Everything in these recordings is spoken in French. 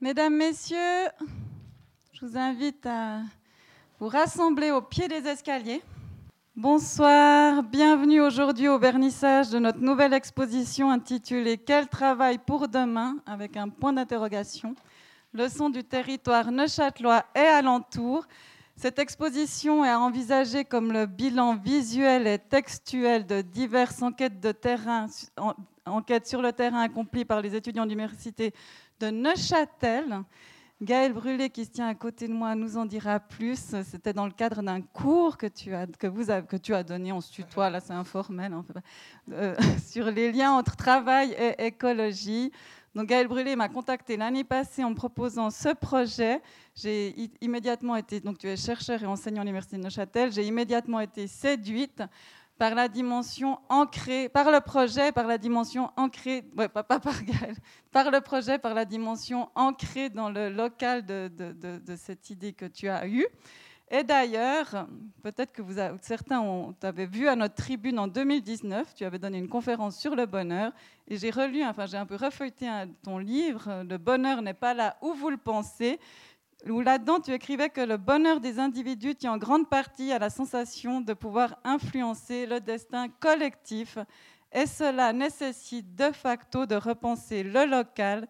Mesdames, Messieurs, je vous invite à vous rassembler au pied des escaliers. Bonsoir, bienvenue aujourd'hui au vernissage de notre nouvelle exposition intitulée Quel travail pour demain? avec un point d'interrogation. Leçon du territoire neuchâtelois et alentour. Cette exposition est envisagée comme le bilan visuel et textuel de diverses enquêtes de terrain, enquêtes sur le terrain accomplies par les étudiants d'université de Neuchâtel. Gaël Brûlé, qui se tient à côté de moi, nous en dira plus. C'était dans le cadre d'un cours que tu as, que vous que tu as donné, on se tutoie, là c'est informel, hein, euh, sur les liens entre travail et écologie. Donc Gaël Brûlé m'a contacté l'année passée en proposant ce projet. J'ai immédiatement été, donc tu es chercheur et enseignant à l'Université de Neuchâtel, j'ai immédiatement été séduite par la dimension ancrée, par le projet, par la dimension ancrée, ouais, pas, par par le projet, par la dimension ancrée dans le local de, de, cette idée que tu as eue. Et d'ailleurs, peut-être que vous certains t'avaient vu à notre tribune en 2019, tu avais donné une conférence sur le bonheur, et j'ai relu, enfin j'ai un peu refeuilleté ton livre, Le bonheur n'est pas là où vous le pensez, où là-dedans tu écrivais que le bonheur des individus tient en grande partie à la sensation de pouvoir influencer le destin collectif, et cela nécessite de facto de repenser le local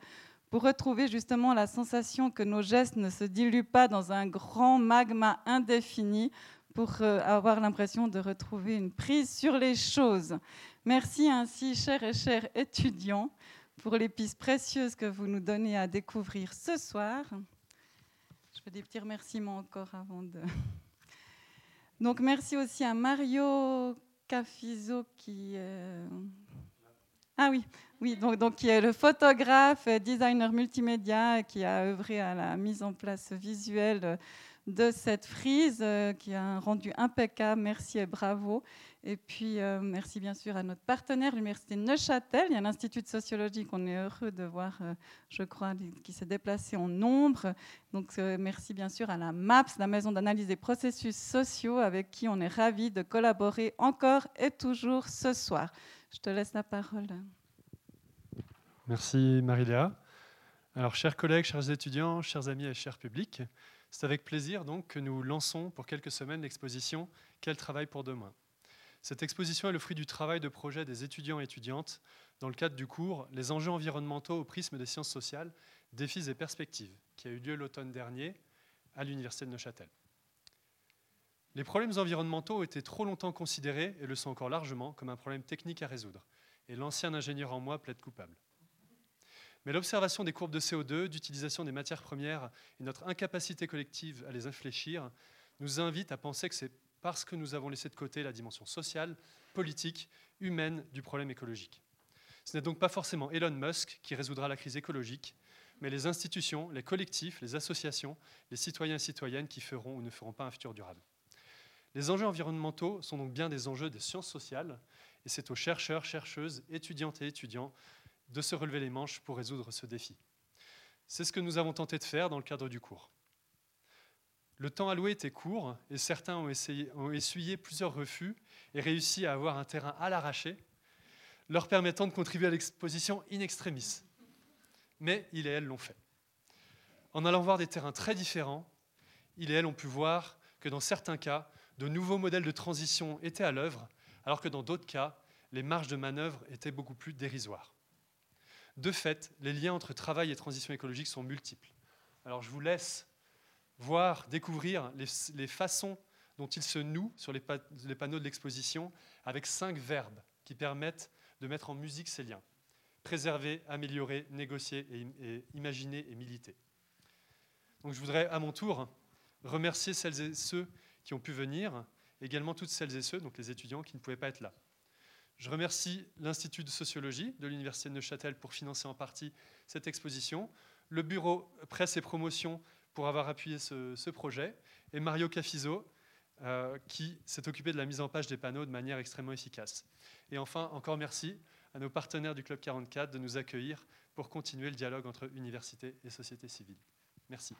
pour retrouver justement la sensation que nos gestes ne se diluent pas dans un grand magma indéfini, pour euh, avoir l'impression de retrouver une prise sur les choses. Merci ainsi, chers et chers étudiants, pour les pistes précieuses que vous nous donnez à découvrir ce soir. Je fais des petits remerciements encore avant de. Donc merci aussi à Mario Cafizo qui. Euh, ah oui, oui donc, donc, qui est le photographe, designer multimédia, qui a œuvré à la mise en place visuelle de cette frise, euh, qui a un rendu impeccable. Merci et bravo. Et puis, euh, merci bien sûr à notre partenaire, l'Université Neuchâtel. Il y a l'Institut de sociologie qu'on est heureux de voir, euh, je crois, qui s'est déplacé en nombre. Donc, euh, merci bien sûr à la MAPS, la Maison d'analyse des processus sociaux, avec qui on est ravis de collaborer encore et toujours ce soir. Je te laisse la parole. Merci Marie-Léa. Alors, chers collègues, chers étudiants, chers amis et chers publics, c'est avec plaisir donc que nous lançons pour quelques semaines l'exposition Quel travail pour demain? Cette exposition est le fruit du travail de projet des étudiants et étudiantes dans le cadre du cours Les enjeux environnementaux au prisme des sciences sociales, défis et perspectives, qui a eu lieu l'automne dernier à l'Université de Neuchâtel. Les problèmes environnementaux ont été trop longtemps considérés, et le sont encore largement, comme un problème technique à résoudre, et l'ancien ingénieur en moi plaide coupable. Mais l'observation des courbes de CO2, d'utilisation des matières premières et notre incapacité collective à les infléchir nous invite à penser que c'est parce que nous avons laissé de côté la dimension sociale, politique, humaine du problème écologique. Ce n'est donc pas forcément Elon Musk qui résoudra la crise écologique, mais les institutions, les collectifs, les associations, les citoyens et citoyennes qui feront ou ne feront pas un futur durable. Les enjeux environnementaux sont donc bien des enjeux des sciences sociales, et c'est aux chercheurs, chercheuses, étudiantes et étudiants de se relever les manches pour résoudre ce défi. C'est ce que nous avons tenté de faire dans le cadre du cours. Le temps alloué était court et certains ont, essuyé plusieurs refus et réussi à avoir un terrain à l'arraché, leur permettant de contribuer à l'exposition in extremis. Mais il et elles l'ont fait. En allant voir des terrains très différents, il et elles ont pu voir que dans certains cas, de nouveaux modèles de transition étaient à l'œuvre, alors que dans d'autres cas, les marges de manœuvre étaient beaucoup plus dérisoires. De fait, les liens entre travail et transition écologique sont multiples. Alors je vous laisse voir, découvrir les, façons dont il se noue sur les, panneaux de l'exposition avec cinq verbes qui permettent de mettre en musique ces liens. Préserver, améliorer, négocier, imaginer et militer. Donc je voudrais à mon tour remercier celles et ceux qui ont pu venir, également toutes celles et ceux, donc les étudiants qui ne pouvaient pas être là. Je remercie l'Institut de sociologie de l'Université de Neuchâtel pour financer en partie cette exposition, le bureau presse et promotion pour avoir appuyé ce, projet, et Mario Cafizo, euh, qui s'est occupé de la mise en page des panneaux de manière extrêmement efficace. Et enfin, encore merci à nos partenaires du Club 44 de nous accueillir pour continuer le dialogue entre université et société civile. Merci.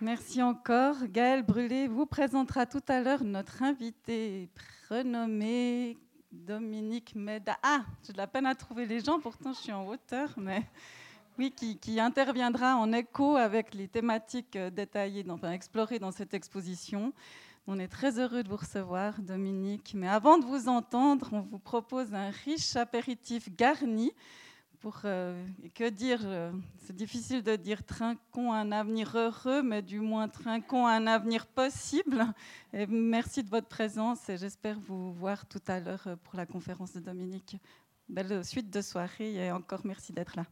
Merci encore. Gaël Brûlé vous présentera tout à l'heure notre invité renommé Dominique Meda. Ah, j'ai de la peine à trouver les gens, pourtant je suis en hauteur, mais oui, qui, interviendra en écho avec les thématiques euh, détaillées, enfin explorées dans cette exposition. On est très heureux de vous recevoir, Dominique. Mais avant de vous entendre, on vous propose un riche apéritif garni pour euh, que dire euh, C'est difficile de dire trinquons un avenir heureux, mais du moins trinquons un avenir possible. Merci de votre présence et j'espère vous voir tout à l'heure pour la conférence de Dominique. Belle suite de soirée et encore merci d'être là.